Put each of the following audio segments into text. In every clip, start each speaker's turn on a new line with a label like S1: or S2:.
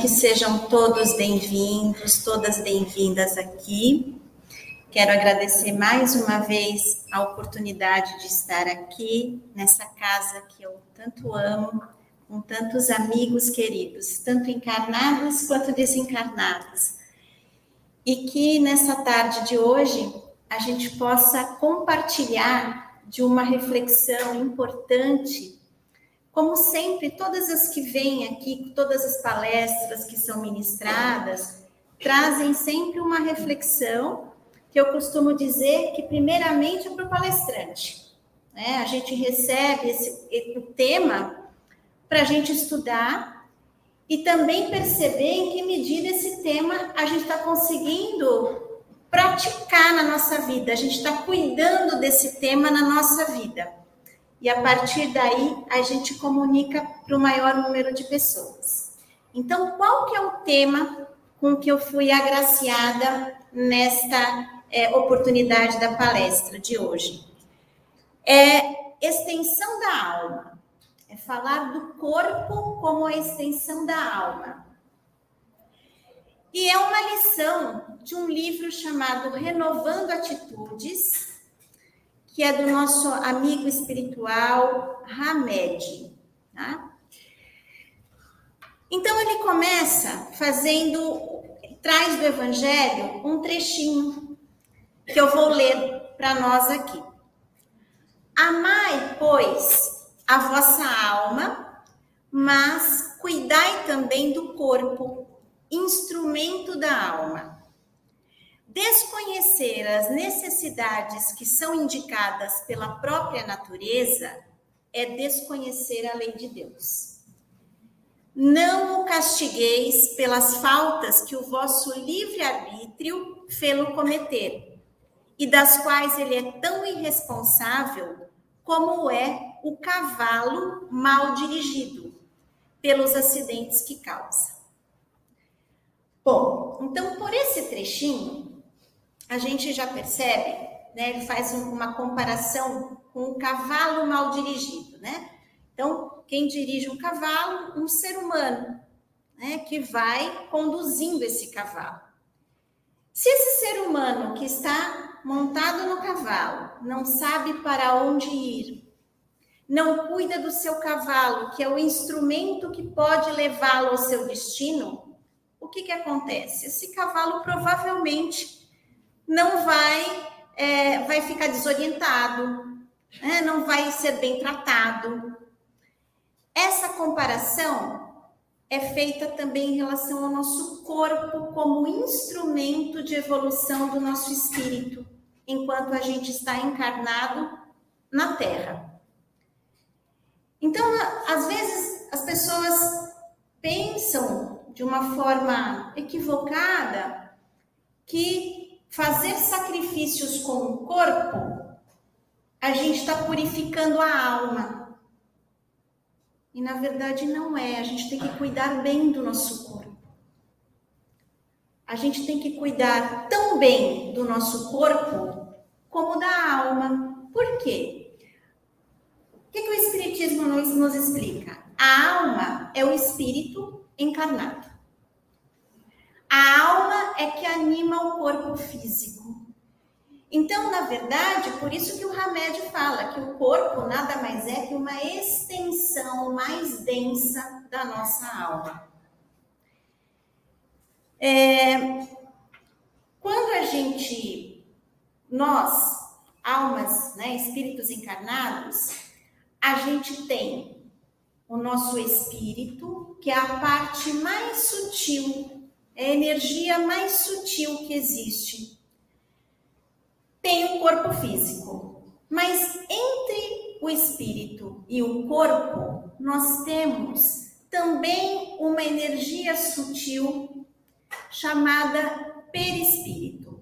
S1: Que sejam todos bem-vindos, todas bem-vindas aqui. Quero agradecer mais uma vez a oportunidade de estar aqui nessa casa que eu tanto amo, com tantos amigos queridos, tanto encarnados quanto desencarnados. E que nessa tarde de hoje a gente possa compartilhar de uma reflexão importante como sempre, todas as que vêm aqui, todas as palestras que são ministradas, trazem sempre uma reflexão que eu costumo dizer que, primeiramente, é para o palestrante. Né? A gente recebe esse, o tema para a gente estudar e também perceber em que medida esse tema a gente está conseguindo praticar na nossa vida, a gente está cuidando desse tema na nossa vida e a partir daí a gente comunica para o maior número de pessoas. Então, qual que é o tema com que eu fui agraciada nesta é, oportunidade da palestra de hoje? É extensão da alma. É falar do corpo como a extensão da alma. E é uma lição de um livro chamado Renovando Atitudes, que é do nosso amigo espiritual Hamed. Tá? Então ele começa fazendo, traz do Evangelho um trechinho que eu vou ler para nós aqui. Amai, pois, a vossa alma, mas cuidai também do corpo, instrumento da alma Desconhecer as necessidades que são indicadas pela própria natureza é desconhecer a lei de Deus. Não o castigueis pelas faltas que o vosso livre-arbítrio fê-lo cometer, e das quais ele é tão irresponsável como é o cavalo mal dirigido, pelos acidentes que causa. Bom, então por esse trechinho, a gente já percebe, né? Ele faz uma comparação com um cavalo mal dirigido, né? Então, quem dirige um cavalo? Um ser humano, né? Que vai conduzindo esse cavalo. Se esse ser humano que está montado no cavalo não sabe para onde ir, não cuida do seu cavalo, que é o instrumento que pode levá-lo ao seu destino, o que, que acontece? Esse cavalo provavelmente não vai, é, vai ficar desorientado, né? não vai ser bem tratado. Essa comparação é feita também em relação ao nosso corpo como instrumento de evolução do nosso espírito, enquanto a gente está encarnado na Terra. Então, às vezes, as pessoas pensam de uma forma equivocada que fazer sacrifícios com o corpo, a gente está purificando a alma. E na verdade não é. A gente tem que cuidar bem do nosso corpo. A gente tem que cuidar tão bem do nosso corpo como da alma. Por quê? O que, que o Espiritismo nos, nos explica? A alma é o espírito encarnado. A alma é que anima o corpo físico. Então, na verdade, por isso que o Hamed fala que o corpo nada mais é que uma extensão mais densa da nossa alma. É, quando a gente, nós, almas, né, espíritos encarnados, a gente tem o nosso espírito, que é a parte mais sutil é a energia mais sutil que existe. Tem o corpo físico, mas entre o espírito e o corpo, nós temos também uma energia sutil chamada perispírito,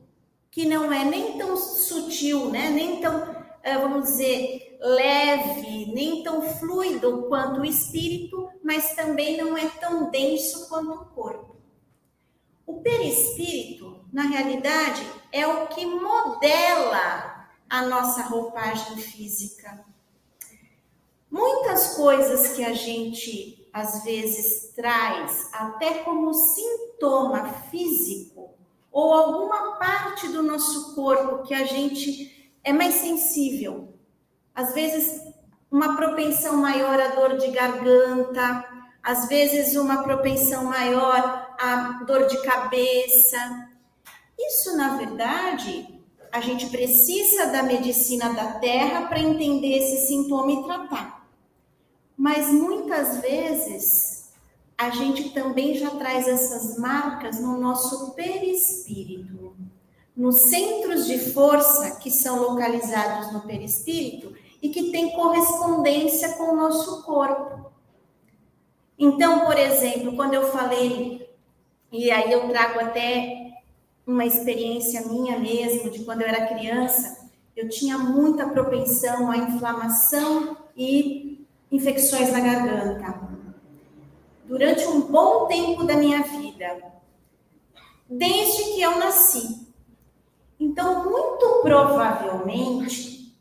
S1: que não é nem tão sutil, né? nem tão, eh, vamos dizer, leve, nem tão fluido quanto o espírito, mas também não é tão denso quanto o corpo. O perispírito, na realidade, é o que modela a nossa roupagem física. Muitas coisas que a gente às vezes traz até como sintoma físico ou alguma parte do nosso corpo que a gente é mais sensível. Às vezes, uma propensão maior à dor de garganta, às vezes, uma propensão maior à dor de cabeça. Isso, na verdade, a gente precisa da medicina da terra para entender esse sintoma e tratar. Mas muitas vezes a gente também já traz essas marcas no nosso perispírito, nos centros de força que são localizados no perispírito e que têm correspondência com o nosso corpo. Então, por exemplo, quando eu falei, e aí eu trago até uma experiência minha mesmo, de quando eu era criança, eu tinha muita propensão à inflamação e infecções na garganta durante um bom tempo da minha vida, desde que eu nasci. Então, muito provavelmente,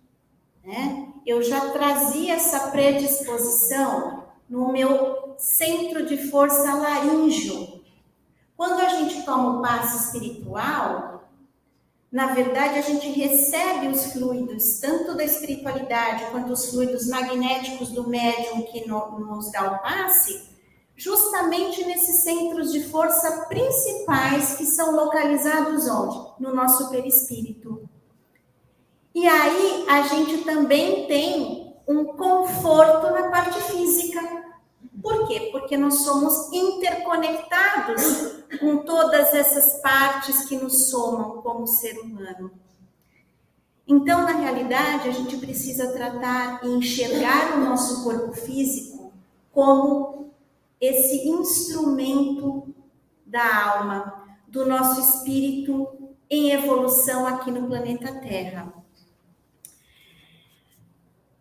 S1: né, eu já trazia essa predisposição no meu centro de força laríngeo. Quando a gente toma o passo espiritual, na verdade, a gente recebe os fluidos, tanto da espiritualidade quanto os fluidos magnéticos do médium que no, nos dá o passe, justamente nesses centros de força principais que são localizados onde? No nosso perispírito. E aí a gente também tem um conforto na parte física. Por quê? Porque nós somos interconectados com todas essas partes que nos somam como ser humano. Então, na realidade, a gente precisa tratar e enxergar o nosso corpo físico como esse instrumento da alma, do nosso espírito em evolução aqui no planeta Terra.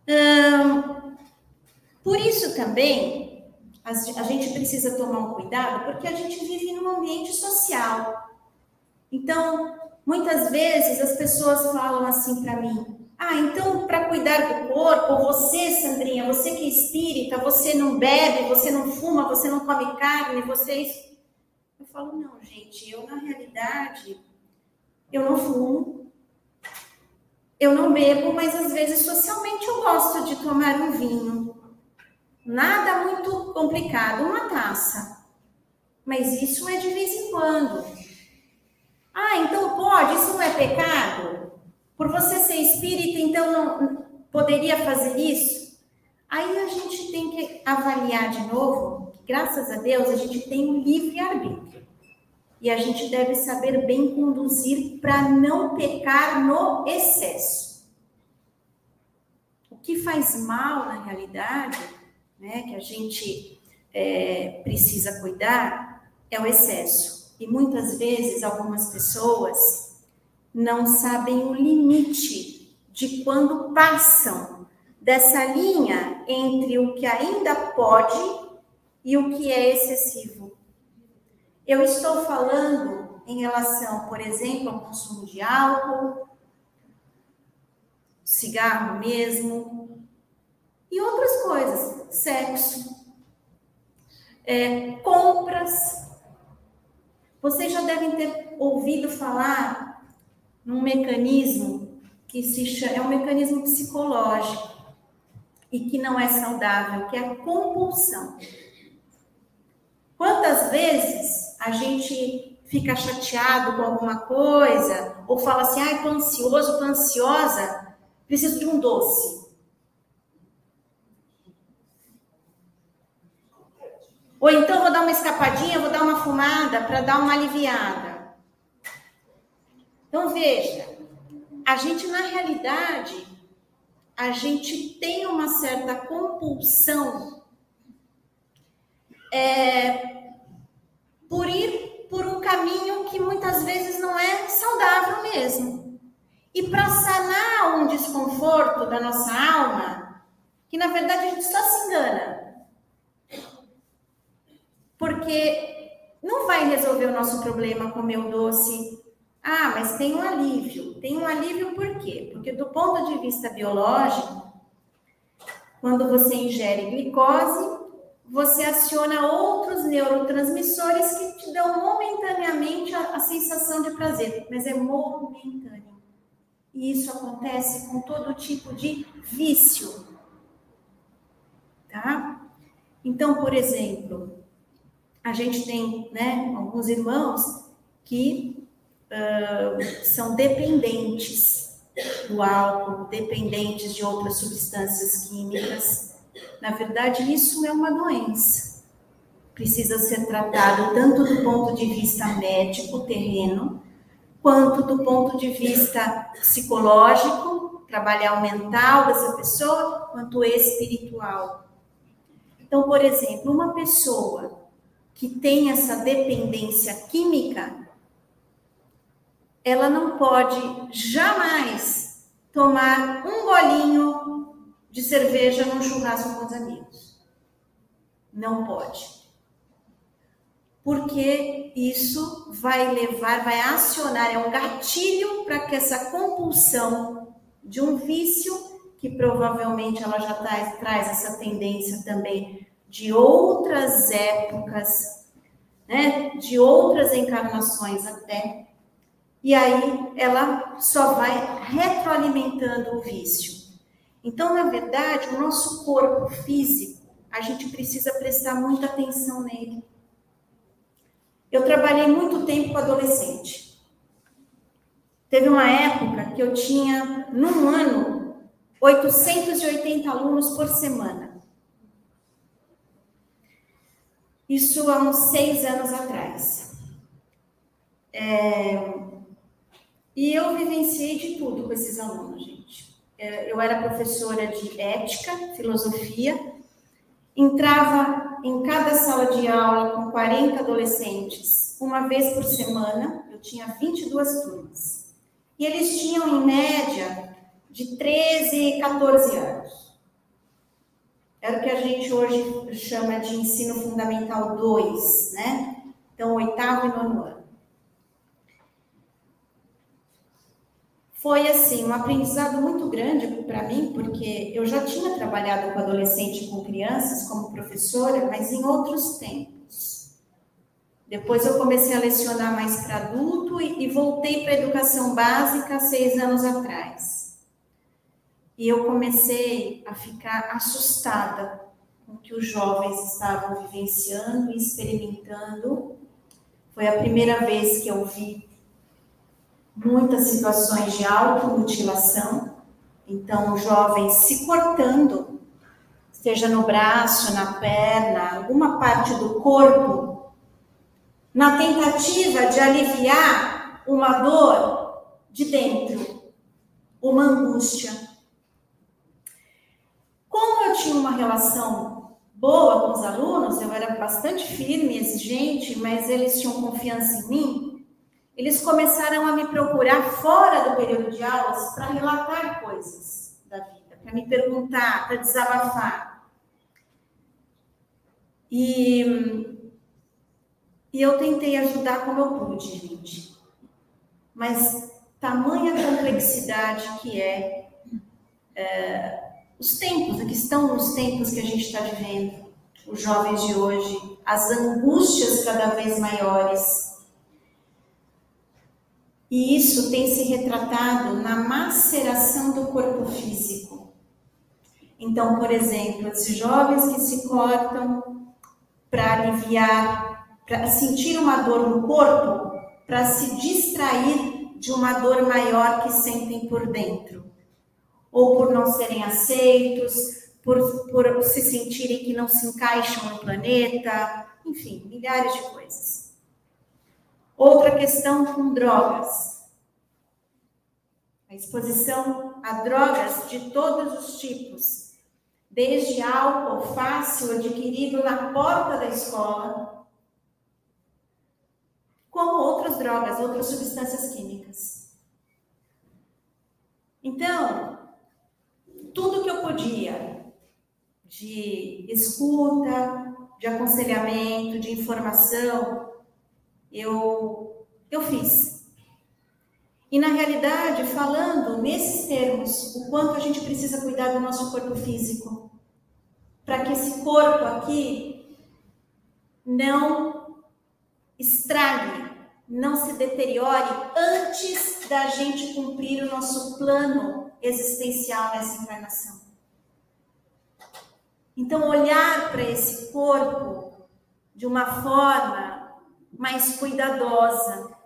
S1: Hum, por isso também a gente precisa tomar um cuidado, porque a gente vive num ambiente social. Então, muitas vezes as pessoas falam assim para mim: ah, então para cuidar do corpo, você, Sandrinha, você que é espírita, você não bebe, você não fuma, você não come carne, vocês. Eu falo, não, gente, eu na realidade, eu não fumo, eu não bebo, mas às vezes socialmente eu gosto de tomar um vinho. Nada muito complicado, uma taça. Mas isso é de vez em quando. Ah, então pode, isso não é pecado? Por você ser espírita, então não poderia fazer isso? Aí a gente tem que avaliar de novo que, graças a Deus, a gente tem um livre-arbítrio. E a gente deve saber bem conduzir para não pecar no excesso. O que faz mal, na realidade, né, que a gente é, precisa cuidar, é o excesso. E muitas vezes, algumas pessoas não sabem o limite de quando passam dessa linha entre o que ainda pode e o que é excessivo. Eu estou falando em relação, por exemplo, ao consumo de álcool, cigarro mesmo, e outras coisas, sexo, é, compras. Vocês já devem ter ouvido falar num mecanismo que se chama, é um mecanismo psicológico e que não é saudável, que é a compulsão. Quantas vezes a gente fica chateado com alguma coisa ou fala assim, ai, tô ansioso, tô ansiosa, preciso de um doce. Ou então vou dar uma escapadinha, vou dar uma fumada para dar uma aliviada. Então, veja, a gente, na realidade, a gente tem uma certa compulsão é, por ir por um caminho que muitas vezes não é saudável mesmo. E para sanar um desconforto da nossa alma, que na verdade a gente só se engana. Porque não vai resolver o nosso problema comer o doce, ah, mas tem um alívio. Tem um alívio por quê? Porque do ponto de vista biológico, quando você ingere glicose, você aciona outros neurotransmissores que te dão momentaneamente a, a sensação de prazer, mas é momentâneo. E isso acontece com todo tipo de vício. Tá? Então, por exemplo, a gente tem né, alguns irmãos que uh, são dependentes do álcool, dependentes de outras substâncias químicas. Na verdade, isso é uma doença. Precisa ser tratado tanto do ponto de vista médico, terreno, quanto do ponto de vista psicológico, trabalhar o mental dessa pessoa, quanto espiritual. Então, por exemplo, uma pessoa que tem essa dependência química, ela não pode jamais tomar um golinho de cerveja num churrasco com os amigos. Não pode. Porque isso vai levar, vai acionar, é um gatilho para que essa compulsão de um vício, que provavelmente ela já traz, traz essa tendência também de outras épocas, né, de outras encarnações até, e aí ela só vai retroalimentando o vício. Então, na verdade, o nosso corpo físico, a gente precisa prestar muita atenção nele. Eu trabalhei muito tempo com adolescente. Teve uma época que eu tinha, num ano, 880 alunos por semana. Isso há uns seis anos atrás. É, e eu vivenciei de tudo com esses alunos, gente. É, eu era professora de ética, filosofia, entrava em cada sala de aula com 40 adolescentes, uma vez por semana, eu tinha 22 turmas. E eles tinham, em média, de 13 e 14 anos. Era o que a gente hoje chama de ensino fundamental 2, né? Então, oitavo e nono ano. foi assim um aprendizado muito grande para mim, porque eu já tinha trabalhado com adolescente e com crianças como professora, mas em outros tempos. Depois eu comecei a lecionar mais para adulto e, e voltei para a educação básica seis anos atrás. E eu comecei a ficar assustada com o que os jovens estavam vivenciando e experimentando. Foi a primeira vez que eu vi muitas situações de automutilação, então jovens se cortando, seja no braço, na perna, alguma parte do corpo, na tentativa de aliviar uma dor de dentro, uma angústia. Eu tinha uma relação boa com os alunos, eu era bastante firme, exigente, mas eles tinham confiança em mim, eles começaram a me procurar fora do período de aulas para relatar coisas da vida, para me perguntar, para desabafar. E, e eu tentei ajudar como eu pude, gente. Mas tamanha complexidade que é, é os tempos, que estão nos tempos que a gente está vivendo, os jovens de hoje, as angústias cada vez maiores e isso tem se retratado na maceração do corpo físico. Então, por exemplo, esses jovens que se cortam para aliviar, para sentir uma dor no corpo, para se distrair de uma dor maior que sentem por dentro. Ou por não serem aceitos, por, por se sentirem que não se encaixam no planeta, enfim, milhares de coisas. Outra questão com drogas. A exposição a drogas de todos os tipos, desde álcool fácil adquirido na porta da escola, como outras drogas, outras substâncias químicas. Então, tudo que eu podia de escuta, de aconselhamento, de informação, eu, eu fiz. E na realidade, falando nesses termos, o quanto a gente precisa cuidar do nosso corpo físico, para que esse corpo aqui não estrague, não se deteriore antes da gente cumprir o nosso plano existencial nessa encarnação. Então, olhar para esse corpo de uma forma mais cuidadosa,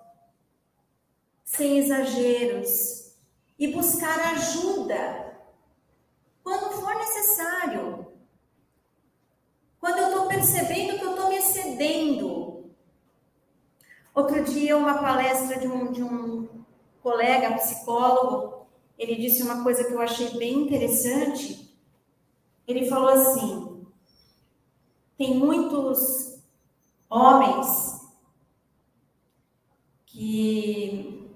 S1: sem exageros, e buscar ajuda quando for necessário. Quando eu estou percebendo que eu estou me excedendo. Outro dia, uma palestra de um, de um colega psicólogo, ele disse uma coisa que eu achei bem interessante. Ele falou assim: tem muitos homens que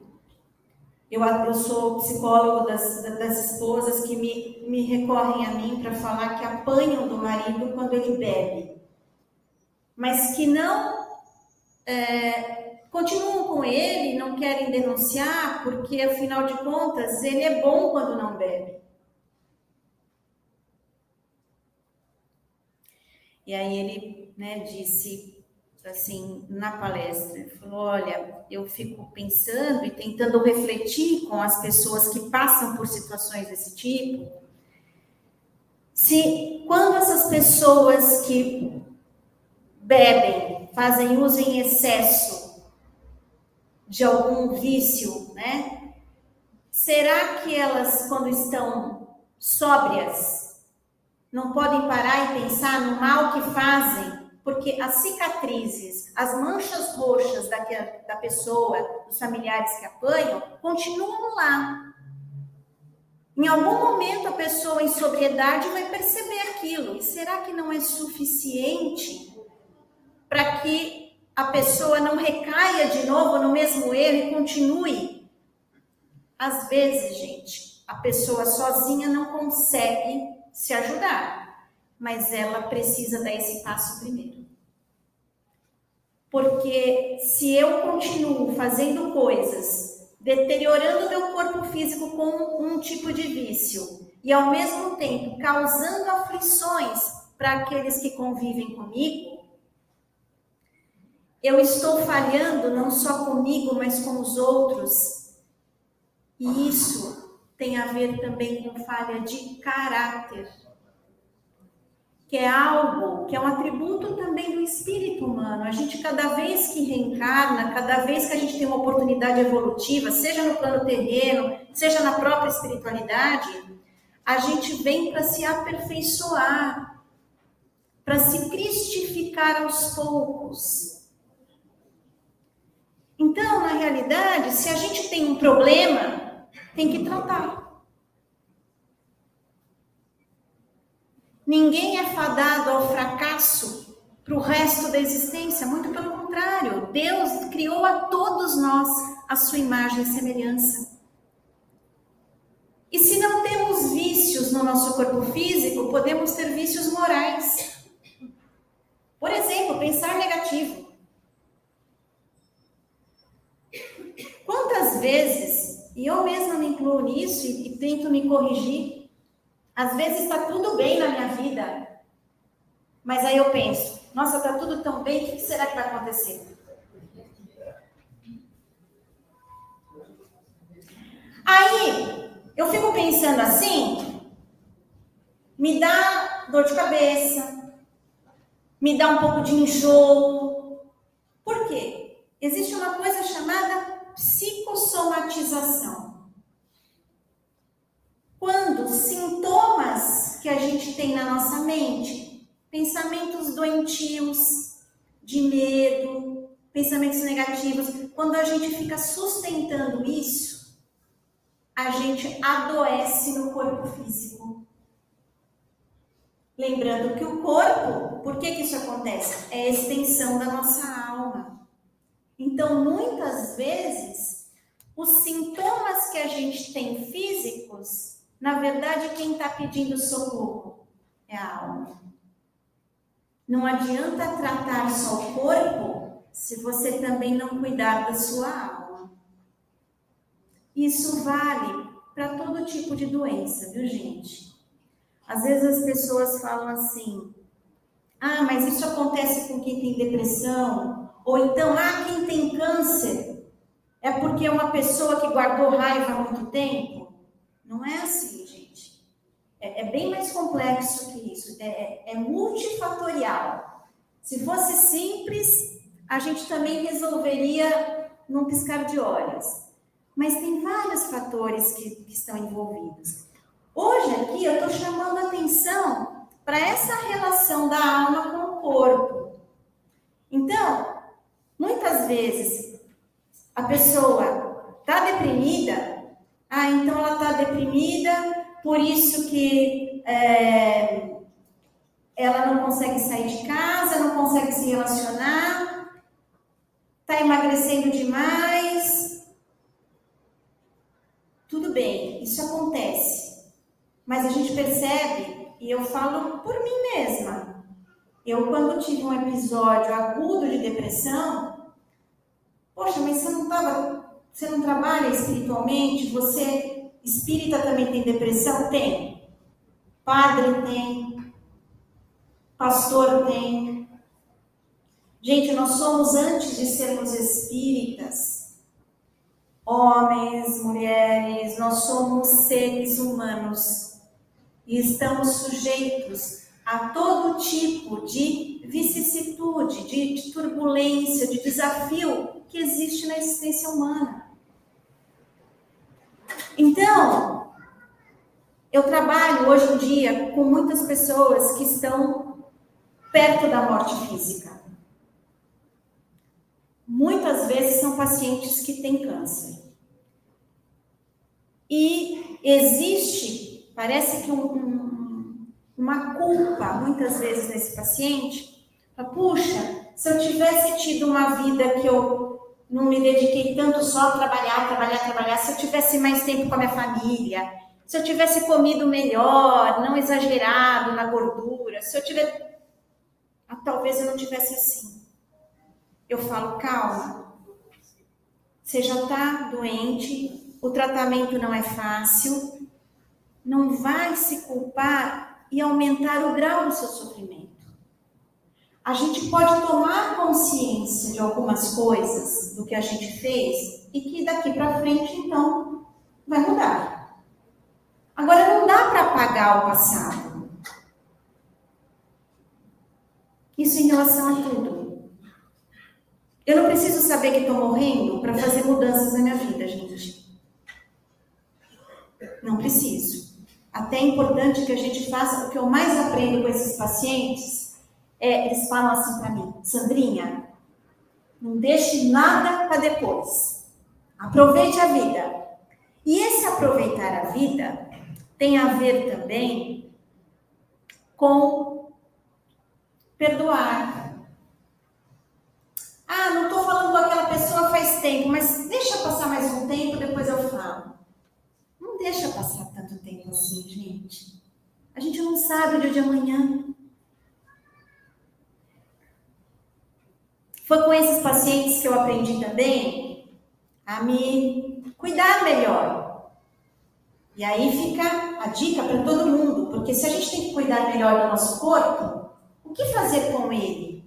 S1: eu, eu sou psicólogo das, das esposas que me, me recorrem a mim para falar que apanham do marido quando ele bebe, mas que não é, continuam com ele, não querem denunciar, porque afinal de contas ele é bom quando não bebe. E aí ele né, disse assim, na palestra, falou, olha, eu fico pensando e tentando refletir com as pessoas que passam por situações desse tipo, se quando essas pessoas que bebem, fazem uso em excesso de algum vício, né? Será que elas, quando estão sóbrias, não podem parar e pensar no mal que fazem porque as cicatrizes, as manchas roxas da, da pessoa, dos familiares que apanham, continuam lá. Em algum momento a pessoa em sobriedade vai perceber aquilo. E será que não é suficiente para que a pessoa não recaia de novo no mesmo erro e continue? Às vezes, gente, a pessoa sozinha não consegue se ajudar mas ela precisa dar esse passo primeiro. Porque se eu continuo fazendo coisas, deteriorando meu corpo físico com um tipo de vício e ao mesmo tempo causando aflições para aqueles que convivem comigo, eu estou falhando não só comigo, mas com os outros. E isso tem a ver também com falha de caráter que é algo, que é um atributo também do espírito humano. A gente, cada vez que reencarna, cada vez que a gente tem uma oportunidade evolutiva, seja no plano terreno, seja na própria espiritualidade, a gente vem para se aperfeiçoar, para se cristificar aos poucos. Então, na realidade, se a gente tem um problema, tem que tratar. Ninguém é fadado ao fracasso para o resto da existência, muito pelo contrário. Deus criou a todos nós a sua imagem e semelhança. E se não temos vícios no nosso corpo físico, podemos ter vícios morais. Por exemplo, pensar negativo. Vezes, e eu mesma me incluo nisso e, e tento me corrigir, às vezes está tudo bem na minha vida, mas aí eu penso, nossa, está tudo tão bem, o que será que vai acontecer? Aí eu fico pensando assim, me dá dor de cabeça, me dá um pouco de enjoo. Por quê? Existe uma coisa chamada psicossomatização quando sintomas que a gente tem na nossa mente, pensamentos doentios, de medo, pensamentos negativos, quando a gente fica sustentando isso, a gente adoece no corpo físico. Lembrando que o corpo, por que, que isso acontece? É a extensão da nossa alma. Então, muitas vezes, os sintomas que a gente tem físicos na verdade, quem está pedindo socorro é a alma. Não adianta tratar só o corpo se você também não cuidar da sua alma. Isso vale para todo tipo de doença, viu, gente? Às vezes as pessoas falam assim: Ah, mas isso acontece com quem tem depressão. Ou então, ah, quem tem câncer é porque é uma pessoa que guardou raiva há muito tempo. Não é assim, gente. É, é bem mais complexo que isso. É, é, é multifatorial. Se fosse simples, a gente também resolveria num piscar de olhos. Mas tem vários fatores que, que estão envolvidos. Hoje aqui eu estou chamando atenção para essa relação da alma com o corpo. Então, muitas vezes a pessoa está deprimida, ah, então ela está deprimida, por isso que é, ela não consegue sair de casa, não consegue se relacionar, está emagrecendo demais. Tudo bem, isso acontece. Mas a gente percebe, e eu falo por mim mesma. Eu, quando tive um episódio agudo de depressão, poxa, mas você não tava, você não trabalha espiritualmente, você espírita também tem depressão? Tem. Padre tem, pastor tem. Gente, nós somos, antes de sermos espíritas, homens, mulheres, nós somos seres humanos e estamos sujeitos a todo tipo de vicissitude, de, de turbulência, de desafio que existe na existência humana. Então, eu trabalho hoje em dia com muitas pessoas que estão perto da morte física. Muitas vezes são pacientes que têm câncer. E existe, parece que um, um, uma culpa, muitas vezes, nesse paciente. Puxa, se eu tivesse tido uma vida que eu não me dediquei tanto só a trabalhar, trabalhar, trabalhar, se eu tivesse mais tempo com a minha família, se eu tivesse comido melhor, não exagerado na gordura, se eu tivesse ah, talvez eu não tivesse assim. Eu falo, calma. Você já está doente, o tratamento não é fácil. Não vai se culpar e aumentar o grau do seu sofrimento. A gente pode tomar consciência de algumas coisas do que a gente fez e que daqui para frente, então, vai mudar. Agora, não dá para apagar o passado. Isso em relação a tudo. Eu não preciso saber que estou morrendo para fazer mudanças na minha vida, gente. Não preciso. Até é importante que a gente faça, o que eu mais aprendo com esses pacientes é, eles falam assim para mim, Sandrinha, não deixe nada para depois. Aproveite a vida. E esse aproveitar a vida tem a ver também com perdoar. Ah, não estou falando com aquela pessoa faz tempo, mas deixa passar mais um tempo, depois eu falo. Não deixa passar tanto tempo assim, gente. A gente não sabe o dia de amanhã. Foi com esses pacientes que eu aprendi também a me cuidar melhor. E aí fica a dica para todo mundo, porque se a gente tem que cuidar melhor do nosso corpo, o que fazer com ele?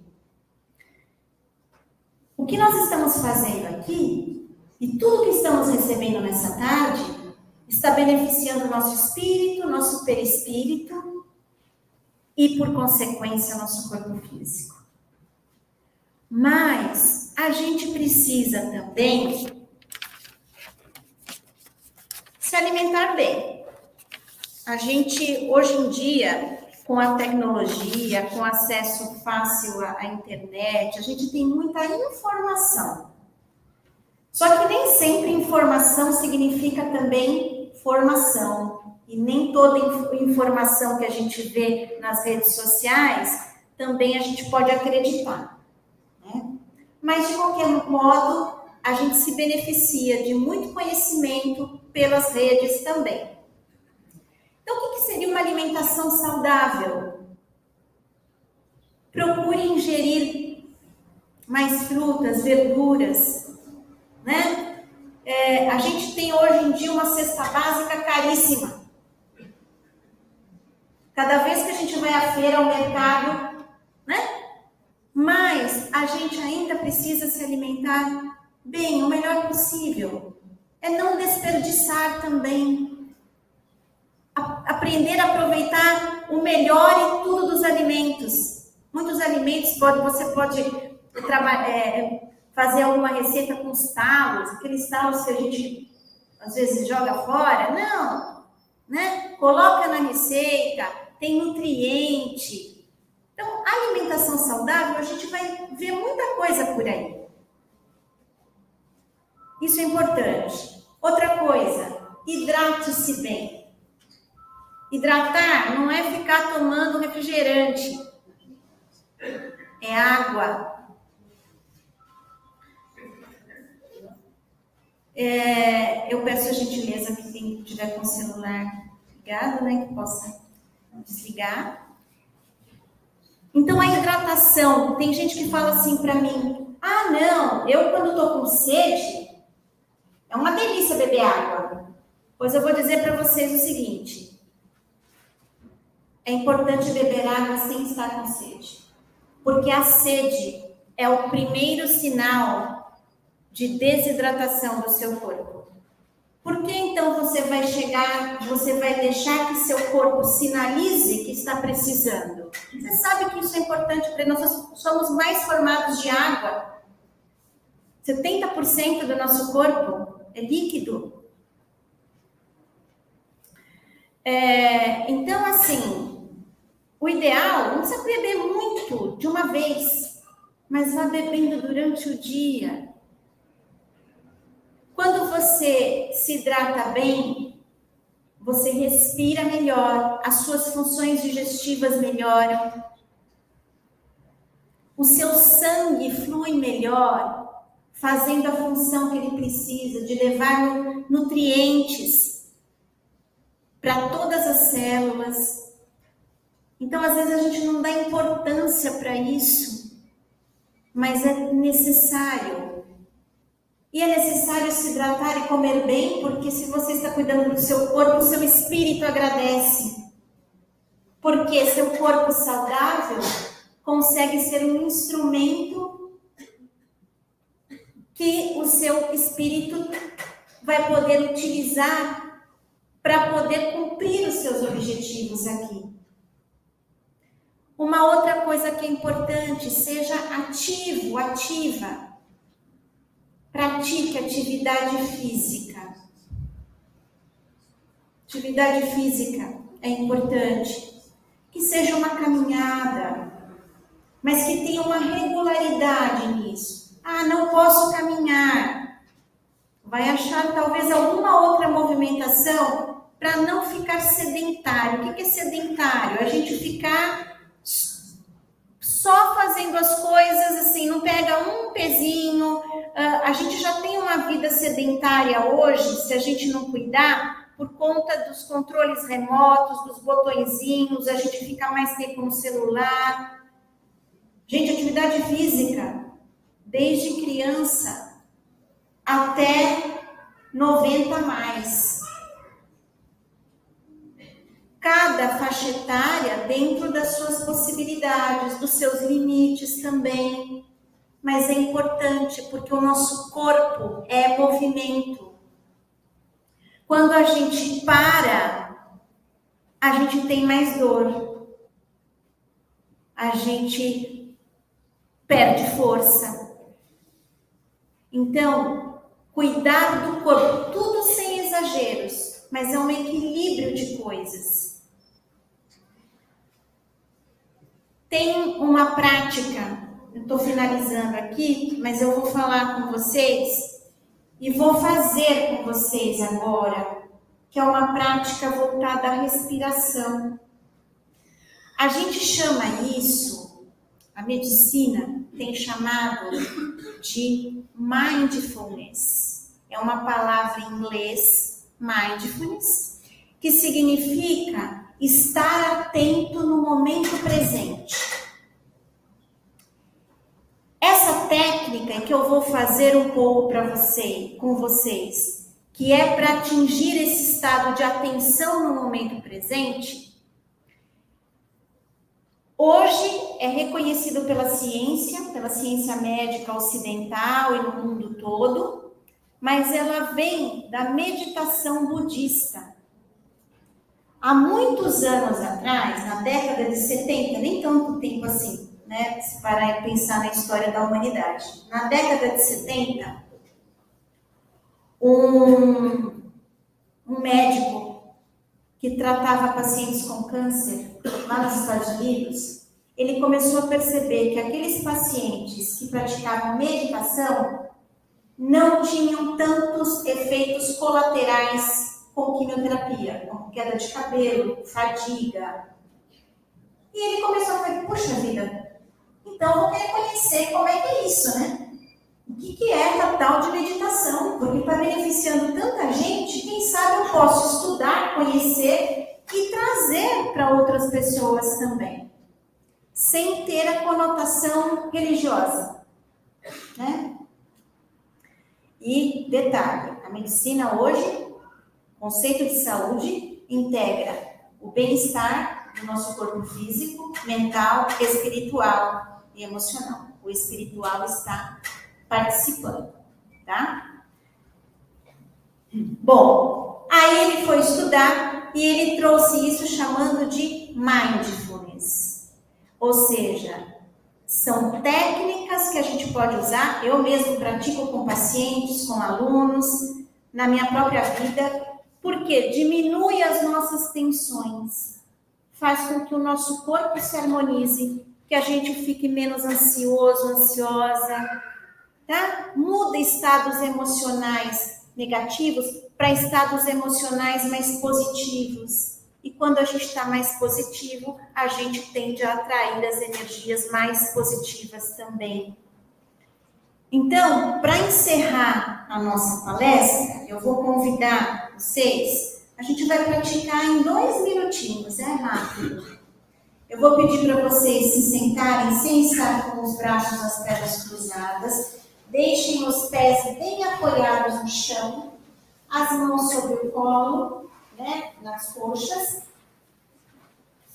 S1: O que nós estamos fazendo aqui e tudo que estamos recebendo nessa tarde está beneficiando o nosso espírito, nosso perispírito e, por consequência, nosso corpo físico. Mas a gente precisa também se alimentar bem. A gente, hoje em dia, com a tecnologia, com acesso fácil à, internet, a gente tem muita informação. Só que nem sempre informação significa também formação. E nem toda informação que a gente vê nas redes sociais também a gente pode acreditar. Mas, de qualquer modo, a gente se beneficia de muito conhecimento pelas redes também. Então, o que seria uma alimentação saudável? Procure ingerir mais frutas, verduras, né? É, a gente tem hoje em dia uma cesta básica caríssima. Cada vez que a gente vai à feira, ao mercado, né? Mas a gente ainda precisa se alimentar bem, o melhor possível. É não desperdiçar também. A aprender a aproveitar o melhor em tudo dos alimentos. Muitos alimentos pode, você pode é, fazer alguma receita com os talos, aqueles talos que a gente às vezes joga fora. Não, né? Coloca na receita, tem nutriente. Então, alimentação saudável, a gente vai ver muita coisa por aí. Isso é importante. Outra coisa, hidrate-se bem. Hidratar não é ficar tomando refrigerante, é água. É, eu peço a gentileza que quem tiver com o celular ligado, né, que possa desligar. Então a hidratação, tem gente que fala assim para mim: "Ah, não, eu quando tô com sede, é uma delícia beber água". Pois eu vou dizer para vocês o seguinte: é importante beber água sem estar com sede. Porque a sede é o primeiro sinal de desidratação do seu corpo. Por que então você vai chegar, você vai deixar que seu corpo sinalize que está precisando? Você sabe que isso é importante para nós, somos mais formados de água. 70% do nosso corpo é líquido. É, então, assim, o ideal, não precisa beber muito de uma vez, mas vá bebendo durante o dia, quando você se hidrata bem, você respira melhor, as suas funções digestivas melhoram, o seu sangue flui melhor, fazendo a função que ele precisa de levar nutrientes para todas as células. Então, às vezes, a gente não dá importância para isso, mas é necessário. E é necessário se hidratar e comer bem, porque se você está cuidando do seu corpo, o seu espírito agradece. Porque seu corpo saudável consegue ser um instrumento que o seu espírito vai poder utilizar para poder cumprir os seus objetivos aqui. Uma outra coisa que é importante, seja ativo, ativa. Pratique atividade física. Atividade física é importante. Que seja uma caminhada, mas que tenha uma regularidade nisso. Ah, não posso caminhar. Vai achar talvez alguma outra movimentação para não ficar sedentário. O que é sedentário? A gente ficar só fazendo as coisas assim, não pega um pezinho. Uh, a gente já tem uma vida sedentária hoje, se a gente não cuidar, por conta dos controles remotos, dos botõezinhos, a gente fica mais tempo no celular. Gente, atividade física, desde criança até 90 mais cada faixa etária dentro das suas possibilidades, dos seus limites também. Mas é importante porque o nosso corpo é movimento. Quando a gente para, a gente tem mais dor. A gente perde força. Então, cuidar do corpo, tudo sem exageros, mas é um equilíbrio de coisas. Tem uma prática, eu estou finalizando aqui, mas eu vou falar com vocês e vou fazer com vocês agora, que é uma prática voltada à respiração. A gente chama isso, a medicina tem chamado de mindfulness. É uma palavra em inglês, mindfulness, que significa estar atento no momento presente. Essa técnica que eu vou fazer um pouco para você, com vocês, que é para atingir esse estado de atenção no momento presente, Hoje é reconhecido pela ciência, pela ciência médica ocidental e no mundo todo, mas ela vem da meditação budista. Há muitos anos atrás, na década de 70, nem tanto tempo assim, né, se parar e pensar na história da humanidade. Na década de 70, um, um médico que tratava pacientes com câncer lá nos Estados Unidos, ele começou a perceber que aqueles pacientes que praticavam meditação não tinham tantos efeitos colaterais com quimioterapia, como queda de cabelo, fadiga. E ele começou a falar, puxa vida, então vou querer conhecer como é que é isso, né? O que, que é essa tal de meditação? Porque está beneficiando tanta gente, quem sabe eu posso estudar, conhecer e trazer para outras pessoas também, sem ter a conotação religiosa, né? E detalhe, a medicina hoje, conceito de saúde, integra o bem-estar do nosso corpo físico, mental, espiritual e emocional. O espiritual está participando, tá? Bom, aí ele foi estudar e ele trouxe isso chamando de mindfulness. Ou seja, são técnicas que a gente pode usar, eu mesmo pratico com pacientes, com alunos, na minha própria vida, porque diminui as nossas tensões, faz com que o nosso corpo se harmonize, que a gente fique menos ansioso, ansiosa, tá? Muda estados emocionais negativos para estados emocionais mais positivos. E quando a gente está mais positivo, a gente tende a atrair as energias mais positivas também. Então, para encerrar a nossa palestra, eu vou convidar vocês. A gente vai praticar em dois minutinhos, é rápido. Eu vou pedir para vocês se sentarem sem estar com os braços nas pernas cruzadas Deixem os pés bem apoiados no chão, as mãos sobre o colo, né, nas coxas.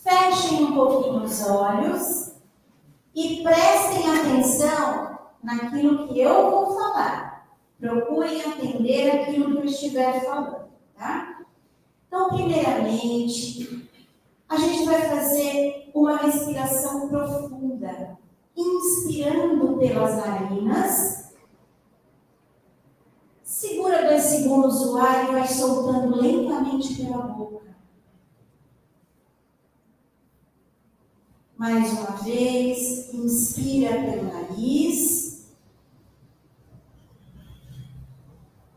S1: Fechem um pouquinho os olhos e prestem atenção naquilo que eu vou falar. Procurem atender aquilo que eu estiver falando, tá? Então, primeiramente, a gente vai fazer uma respiração profunda, inspirando pelas narinas Segura dois segundos o ar e vai soltando lentamente pela boca. Mais uma vez, inspira pelo nariz.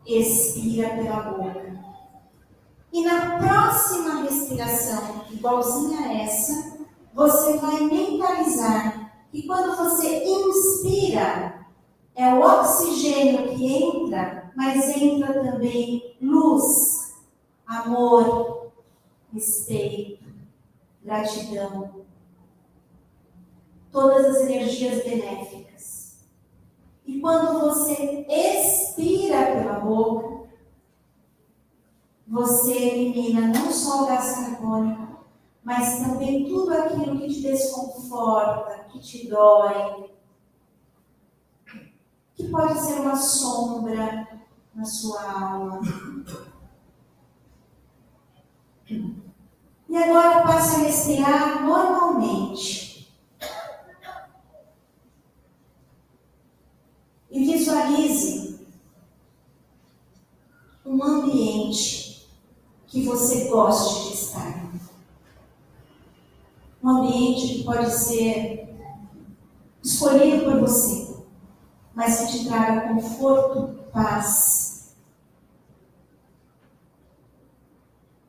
S1: Expira pela boca. E na próxima respiração, igualzinha a essa, você vai mentalizar que quando você inspira, é o oxigênio que entra mas entra também luz, amor, respeito, gratidão, todas as energias benéficas. E quando você expira pela boca, você elimina não só o gás carbônico, mas também tudo aquilo que te desconforta, que te dói, que pode ser uma sombra, na sua alma. E agora passe a respirar normalmente. E visualize um ambiente que você goste de estar. Um ambiente que pode ser escolhido por você, mas que te traga conforto, paz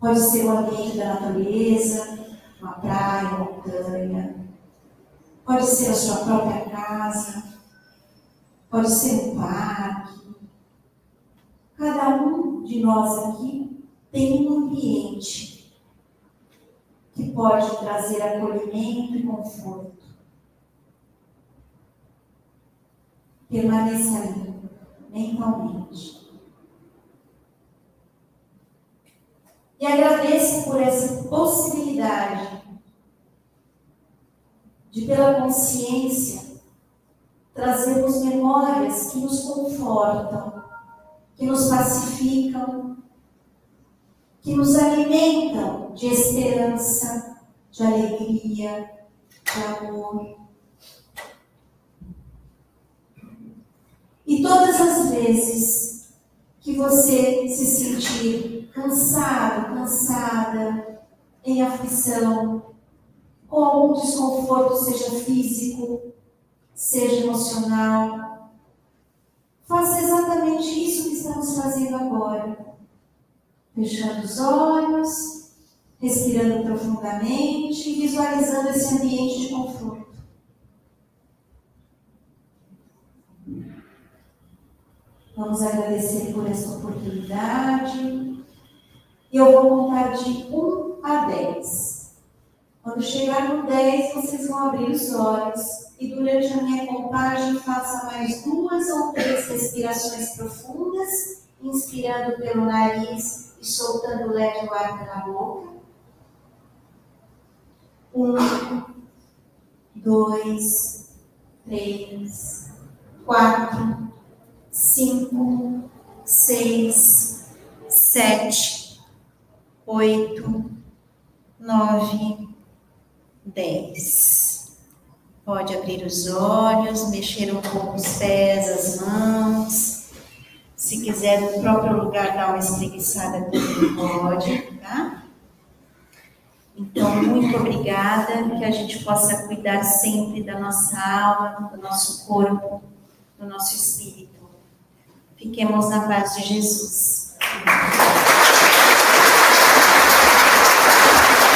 S1: Pode ser o ambiente da natureza, uma praia, uma montanha. Pode ser a sua própria casa. Pode ser um parque. Cada um de nós aqui tem um ambiente que pode trazer acolhimento e conforto. Permaneça ali, mentalmente. E agradeço por essa possibilidade de pela consciência trazermos memórias que nos confortam, que nos pacificam, que nos alimentam de esperança, de alegria, de amor. E todas as vezes que você se sentir cansado, cansada, em aflição, com algum desconforto, seja físico, seja emocional, faça exatamente isso que estamos fazendo agora. Fechando os olhos, respirando profundamente e visualizando esse ambiente de conforto. Vamos agradecer por essa oportunidade. Eu vou contar de 1 a 10. Quando chegar no 10, vocês vão abrir os olhos e durante a minha contagem faça mais duas ou três respirações profundas, inspirando pelo nariz e soltando o ar pela boca. Um, dois, três, quatro, cinco, seis, sete, oito, nove, dez. Pode abrir os olhos, mexer um pouco os pés, as mãos. Se quiser no próprio lugar dar uma espreguiçada também pode, tá? Então, muito obrigada, que a gente possa cuidar sempre da nossa alma, do nosso corpo, do nosso espírito. Fiquemos na paz de Jesus.